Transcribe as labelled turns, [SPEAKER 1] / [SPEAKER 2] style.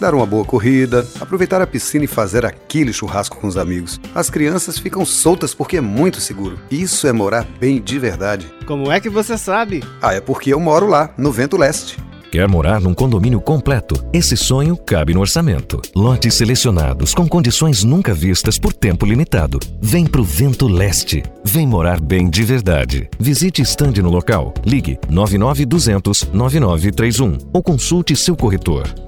[SPEAKER 1] dar uma boa corrida, aproveitar a piscina e fazer aquele churrasco com os amigos. As crianças ficam soltas porque é muito seguro. Isso é morar bem de verdade.
[SPEAKER 2] Como é que você sabe?
[SPEAKER 1] Ah, é porque eu moro lá, no Vento Leste.
[SPEAKER 3] Quer morar num condomínio completo? Esse sonho cabe no orçamento. Lotes selecionados com condições nunca vistas por tempo limitado. Vem pro Vento Leste. Vem morar bem de verdade. Visite estande no local. Ligue 99200 9931 ou consulte seu corretor.